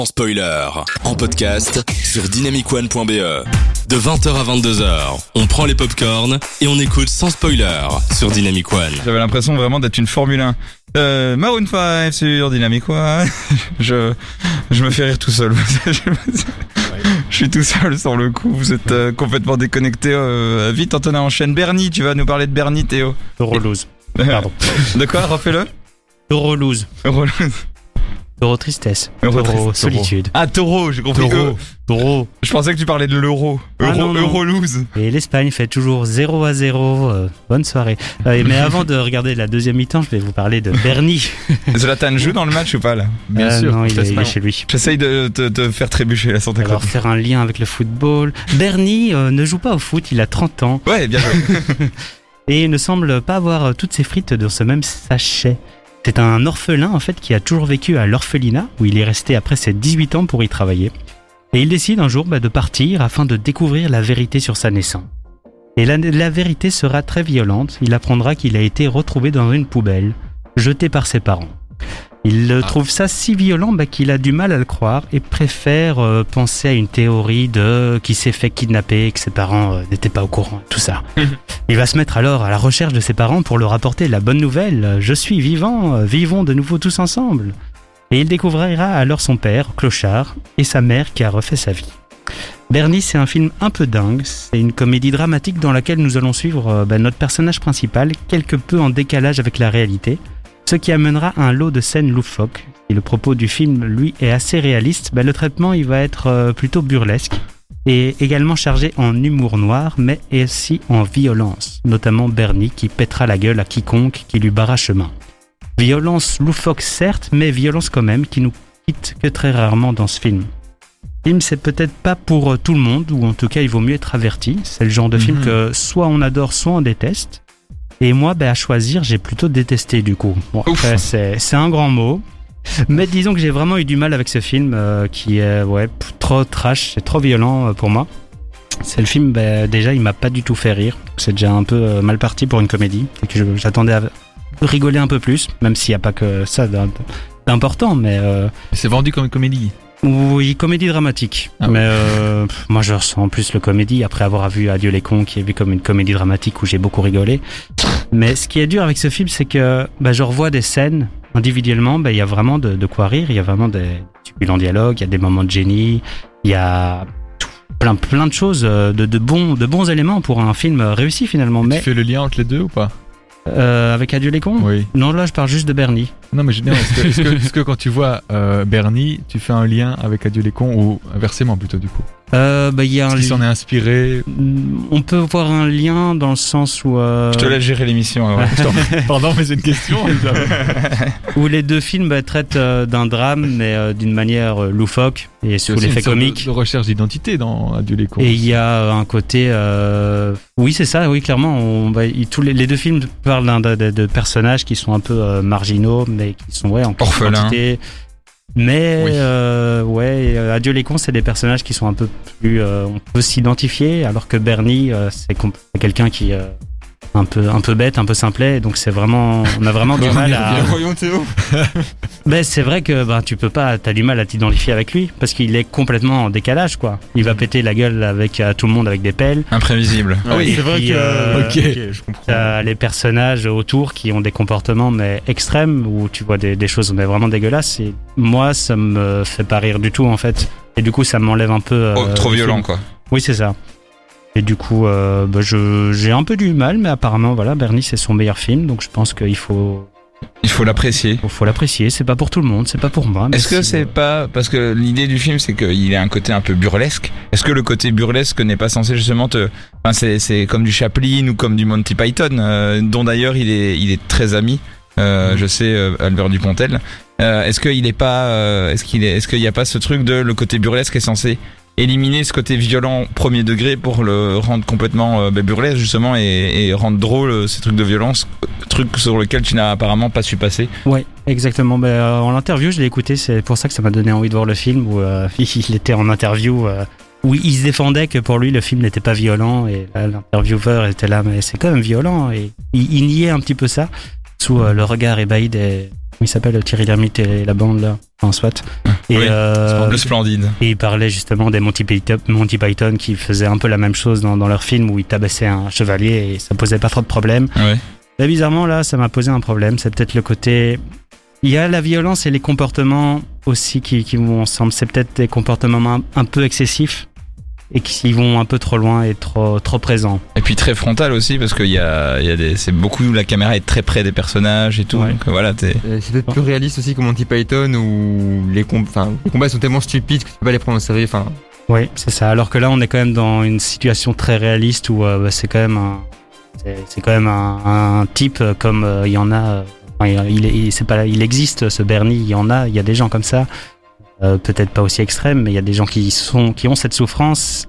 sans spoiler. En podcast sur dynamicone.be. De 20h à 22h, on prend les popcorns et on écoute sans spoiler sur Dynamic One. J'avais l'impression vraiment d'être une Formule 1. Euh, Maroon 5 sur Dynamic One. Je, je me fais rire tout seul. Je suis tout seul sur le coup. Vous êtes euh, complètement déconnecté. Euh, vite, Antonin enchaîne. Bernie, tu vas nous parler de Bernie, Théo. Euroloose. Pardon. De quoi Refais-le. Euroloose. Euro- Euro tristesse. Euro tristesse, solitude. Ah, taureau, j'ai compris. Taureau. Euh, Taureau. je pensais que tu parlais de l'euro. Ah, Euro, non, non. euro lose. Et l'Espagne fait toujours 0 à 0. euh, bonne soirée. Euh, mais avant de regarder la deuxième mi-temps, je vais vous parler de Bernie. Zlatan joue dans le match ou pas là? Bien Euh, sûr, Non, il est, il est chez lui. J'essaye de te, faire trébucher la santé Alors faire un lien avec le football. Bernie ne joue pas au foot, il a 30 ans Ouais, bien joué. et ne semble pas avoir toutes ses frites dans ce même sachet. C'est un orphelin en fait qui a toujours vécu à l'orphelinat où il est resté après ses 18 ans pour y travailler. Et il décide un jour bah, de partir afin de découvrir la vérité sur sa naissance. Et la, la vérité sera très violente. Il apprendra qu'il a été retrouvé dans une poubelle, jeté par ses parents. Il euh, trouve ça si violent bah, qu'il a du mal à le croire et préfère euh, penser à une théorie de qui s'est fait kidnapper et que ses parents euh, n'étaient pas au courant, tout ça. Il va se mettre alors à la recherche de ses parents pour leur apporter la bonne nouvelle. euh, Je suis vivant, vivons de nouveau tous ensemble. Et il découvrira alors son père, clochard, et sa mère qui a refait sa vie. Bernie, c'est un film un peu dingue. C'est une comédie dramatique dans laquelle nous allons suivre euh, bah, notre personnage principal, quelque peu en décalage avec la réalité, ce qui amènera un lot de scènes loufoques. Et le propos du film, lui, est assez réaliste. Bah, le traitement, il va être euh, plutôt burlesque et également chargé en humour noir, mais aussi en violence, notamment Bernie qui pètera la gueule à quiconque qui lui barra chemin. Violence loufoque certes, mais violence quand même qui nous quitte que très rarement dans ce film. Le film, c'est peut-être pas pour euh, tout le monde, ou en tout cas, il vaut mieux être averti. C'est le genre de film Mhm. que soit on adore, soit on déteste. Et moi, ben, à choisir, j'ai plutôt détesté du coup. Bon, Ouf. après, c'est un grand mot. Mais disons que j'ai vraiment eu du mal avec ce film euh, qui est ouais, trop trash, c'est trop violent euh, pour moi. C'est le film, ben, déjà, il m'a pas du tout fait rire. C'est déjà un peu euh, mal parti pour une comédie. J'attendais à rigoler un peu plus, même s'il n'y a pas que ça d'im- d'important, mais euh, C'est vendu comme une comédie. Oui, comédie dramatique. Ah mais euh, moi, je ressens plus le comédie après avoir vu Adieu les cons, qui est vu comme une comédie dramatique où j'ai beaucoup rigolé. Mais ce qui est dur avec ce film, c'est que bah, je revois des scènes individuellement. bah, Il y a vraiment de, de quoi rire. Il y a vraiment des succulents dialogues. Il y a des moments de génie. Il y a tout- plein plein de choses, euh, de, de bons de bons éléments pour un film réussi finalement. Mais Tu fais le lien entre les deux ou pas? Euh, avec Adieu les cons. Oui. Non, là, je parle juste de Bernie. Non, mais je non, est-ce que, est-ce que, est-ce que quand tu vois euh, Bernie, tu fais un lien avec Adieu les cons ou inversement plutôt du coup Euh, bah, il y a un qu'il s'en est inspiré on peut voir un lien dans le sens où euh, Je te laisse gérer l'émission. alors. Pardon, mais c'est une question. où les deux films bah, traitent euh, d'un drame, mais euh, d'une manière euh, loufoque et sous l'effet comique. De, de recherche d'identité dans Adieu les cons. Et il y a euh, un côté, euh, oui c'est ça, oui clairement. On, bah, tous les, les deux films parlent d'un- de, de- de personnages qui sont un peu euh, marginaux, mais qui sont ouais en Orphelins. quantité. Mais Oui. euh, ouais, euh, Adieu les cons, c'est des personnages qui sont un peu plus, euh, on peut s'identifier, alors que Bernie, euh, c'est quelqu'un qui euh, un peu un peu bête, un peu simplet. Donc c'est vraiment, on a vraiment du mal à. Voyons Théo. Ben, c'est vrai que ben, tu peux pas, t'as du mal à t'identifier avec lui parce qu'il est complètement en décalage quoi. Il va péter la gueule avec à tout le monde avec des pelles. Imprévisible. Ah oui, c'est vrai que. euh, ok, je comprends. T'as les personnages autour qui ont des comportements mais extrêmes où tu vois des, des choses mais vraiment dégueulasses. Et moi, ça me fait pas rire du tout en fait. Et du coup, ça m'enlève un peu. euh, Oh, trop violent film. quoi. Oui, c'est ça. Et du coup, euh, ben, je j'ai un peu du mal, mais apparemment voilà, Bernie c'est son meilleur film, donc je pense qu'il faut Il faut l'apprécier. faut, faut l'apprécier. C'est pas pour tout le monde, c'est pas pour moi. Est-ce que c'est pas parce que l'idée du film c'est qu'il a un côté un peu burlesque. Est-ce que le côté burlesque n'est pas censé justement te, enfin c'est c'est comme du Chaplin ou comme du Monty Python, euh, dont d'ailleurs il est il est très ami. Euh, je sais euh, Albert Dupontel. Euh, est-ce qu'il est pas, euh, est-ce qu'il est, est-ce qu'il y a pas ce truc de le côté burlesque est censé éliminer ce côté violent premier degré pour le rendre complètement euh, bah, burlesque justement et, et rendre drôle euh, ces trucs de violence, euh, truc sur lequel tu n'as apparemment pas su passer. Ouais, exactement. Ben, euh, en l'interview, je l'ai écouté, c'est pour ça que ça m'a donné envie de voir le film où euh, il était en interview euh, où il se défendait que pour lui le film n'était pas violent et l'intervieweur était là mais c'est quand même violent et il, il niait un petit peu ça sous euh, le regard ébahi des, il s'appelle Thierry Lhermitte et la bande là, enfin soit. Et, Oui, euh, le splendide. et il parlait justement des Monty Python, Monty Python qui faisaient un peu la même chose dans, dans leur film où ils tabassaient un chevalier et ça posait pas trop de problèmes. Ouais. Là, bizarrement, là, ça m'a posé un problème. C'est peut-être le côté. Il y a la violence et les comportements aussi qui, qui vont ensemble. C'est peut-être des comportements un, un peu excessifs et qui vont un peu trop loin et trop, trop présents. Et puis très frontal aussi parce qu'il y a, il y a des, c'est beaucoup la caméra est très près des personnages et tout. Ouais. Donc voilà, t'es. Euh, C'est peut-être plus réaliste aussi que Monty Python où les, com- les combats sont tellement stupides que tu peux pas les prendre au sérieux. Enfin, Oui, c'est ça. Alors que là, on est quand même dans une situation très réaliste où euh, bah, c'est quand même un, c'est, c'est quand même un, un type comme euh, il y en a. euh, enfin, il, il, c'est pas, il existe ce Bernie. Il y en a. Il y a des gens comme ça. Euh, peut-être pas aussi extrêmes, mais il y a des gens qui sont, qui ont cette souffrance.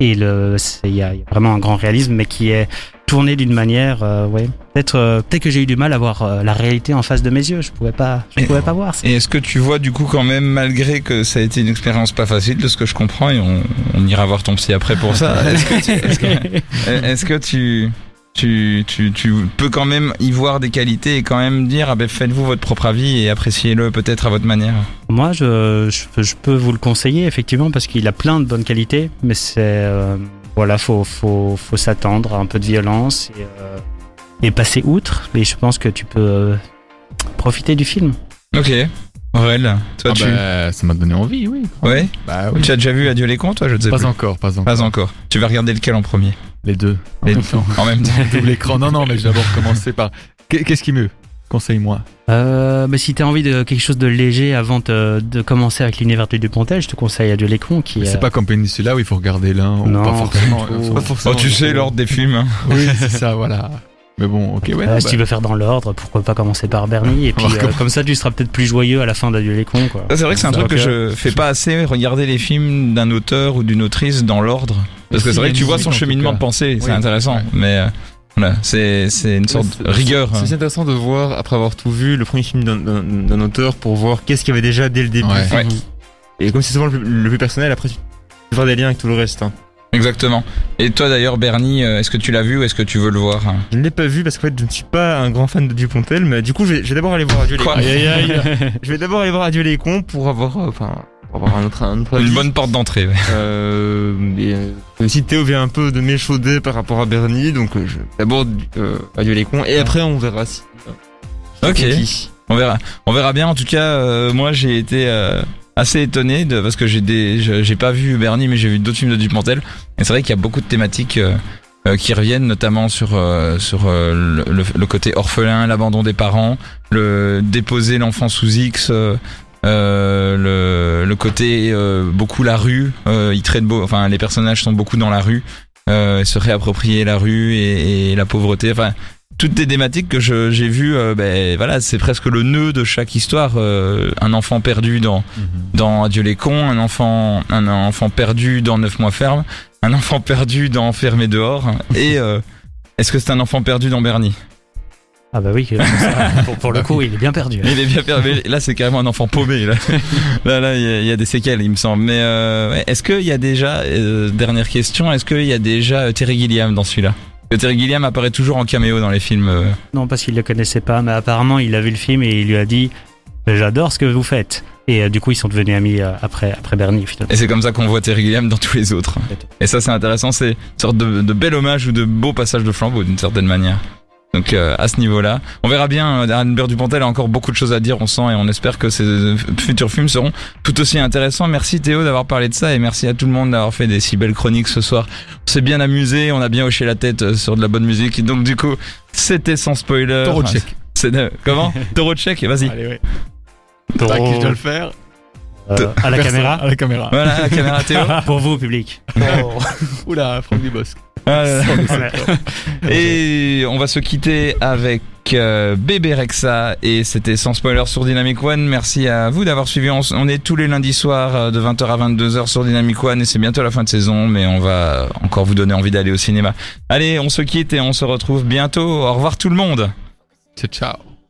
Et il y, a il y a vraiment un grand réalisme, mais qui est tourné d'une manière, euh, ouais. Peut-être, euh, peut-être que j'ai eu du mal à voir euh, la réalité en face de mes yeux. Je pouvais pas, je Et- pouvais pas voir. ça. Et est-ce que tu vois du coup quand même malgré que ça a été une expérience pas facile de ce que je comprends et on, on ira voir ton psy après pour ça. Est-ce que tu, est-ce que- est-ce que tu tu, tu, tu peux quand même y voir des qualités et quand même dire ah ben faites-vous votre propre avis et appréciez-le peut-être à votre manière? Moi, je, je, peux- je peux vous le conseiller effectivement parce qu'il a plein de bonnes qualités, mais c'est euh, voilà, faut faut faut s'attendre à un peu de violence et, euh, et passer outre. Et je pense que tu peux euh, profiter du film. Ok. Aurel, toi Ah tu bah, ça m'a donné envie, oui. ouais Bah oui. tu as déjà vu Adieu les cons toi je ne sais Pas plus. encore, pas encore. Pas encore. Tu vas regarder lequel en premier? Les deux. En Les même temps. En même temps. Double écran. Non, non, mais je vais d'abord commencer par. Qu'est- Qu'est-ce qui me conseille-moi Euh, mais si t'as envie de quelque chose de léger avant de, de commencer avec l'univers du Dupontel, je te conseille Adieu les cons qui C'est est- pas comme Peninsula où il faut regarder l'un ou Non, pas forcément. pas Oh, tu sais l'ordre des films. hein. Oui, c'est ça, voilà. Mais bon, ok, ouais. Euh, non, si bah, tu veux faire dans l'ordre, pourquoi pas commencer par Bernie et puis euh, comme ça tu seras peut-être plus joyeux à la fin d'Adieu les cons quoi. Ça, c'est vrai que c'est un truc que je fais pas assez, regarder les films d'un auteur ou d'une autrice dans l'ordre. Parce que c'est vrai que tu vois son cheminement de pensée, c'est Oui, intéressant. ouais. Mais euh, voilà, c'est c'est une sorte c'est- de rigueur. C'est aussi intéressant de voir, après avoir tout vu, le premier film d'un- auteur pour voir qu'est-ce qu'il y avait déjà dès le début. Ouais. Ouais. Et comme c'est souvent le, plus- le plus personnel, après tu peux faire des liens avec tout le reste. hein. Exactement. Et toi d'ailleurs, Bernie, euh, est-ce que tu l'as vu ou est-ce que tu veux le voir hein? Je ne l'ai pas vu parce qu'en fait je ne suis pas un grand fan de Dupontel, mais du coup je vais, d'abord aller voir Adieu les Quoi? cons. Je vais d'abord aller voir Adieu les cons pour avoir, euh, enfin, pour avoir un autre, un autre avis. Une bonne porte d'entrée. ouais. Euh, et, euh, si Théo vient un peu de m'échauder par rapport à Bernie, donc euh, je d'abord euh, Adieu les cons et après on verra si. euh, Ok. On verra. On verra bien. En tout cas, euh, moi j'ai été euh, assez étonné de, parce que j'ai des, j'ai pas vu Bernie, mais j'ai vu d'autres films de Dupontel. Et c'est vrai qu'il y a beaucoup de thématiques. euh, qui reviennent notamment sur euh, sur euh, le, le- le côté orphelin, l'abandon des parents, le déposer l'enfant sous X, le, le côté euh, beaucoup la rue. Euh, ils traitent beau, enfin les personnages sont beaucoup dans la rue, euh, se réapproprier la rue et, et la pauvreté. Enfin toutes des thématiques que je- j'ai vues, euh, ben voilà, c'est presque le nœud de chaque histoire. Euh, un enfant perdu dans Mhm. dans Adieu les cons, un enfant un enfant perdu dans Neuf mois ferme, un enfant perdu dans Enfermé dehors, et euh, est-ce que c'est un enfant perdu dans Bernie? Ah bah oui, ça, pour, pour le coup, il est bien perdu. Il est bien perdu. Là, c'est carrément un enfant paumé. Là, là, là, il y, a- il y a des séquelles, il me semble. Mais euh, est-ce qu'il y a déjà euh, dernière question Est-ce qu'il y a déjà euh, Terry Gilliam dans celui-là? Terry Gilliam apparaît toujours en caméo dans les films. euh. Non, parce qu'il le connaissait pas, mais apparemment, il a vu le film et il lui a dit J'adore ce que vous faites. Et euh, du coup, ils sont devenus amis euh, après, après Bernie, finalement. Et c'est comme ça qu'on voit Terry Gilliam dans tous les autres. Et ça, c'est intéressant. C'est une sorte de, de bel hommage ou de beau passage de flambeau, d'une certaine manière. Donc euh, à ce niveau-là, on verra bien. Anne Dupontel a encore beaucoup de choses à dire, on sent, et on espère que ces euh, futurs films seront tout aussi intéressants. Merci Théo d'avoir parlé de ça, et merci à tout le monde d'avoir fait des si belles chroniques ce soir. On s'est bien amusé, on a bien hoché la tête euh, sur de la bonne musique. Et donc du coup, c'était sans spoiler. Taureau check. C'est de- comment? Taureau check, vas-y. Allez, ouais. À je dois le faire? Euh, à la Personne. caméra. À la caméra. Voilà la caméra Théo. Pour vous, public. Oula, Franck Dubosc. Ah là là. Et on va se quitter avec euh, Bébé Rexa et c'était sans spoiler sur Dynamic One. Merci à vous d'avoir suivi. On, on est tous les lundis soirs euh, de 20h à 22h sur Dynamic One et c'est bientôt la fin de saison, mais on va encore vous donner envie d'aller au cinéma. Allez, on se quitte et on se retrouve bientôt. Au revoir tout le monde. Ciao, ciao.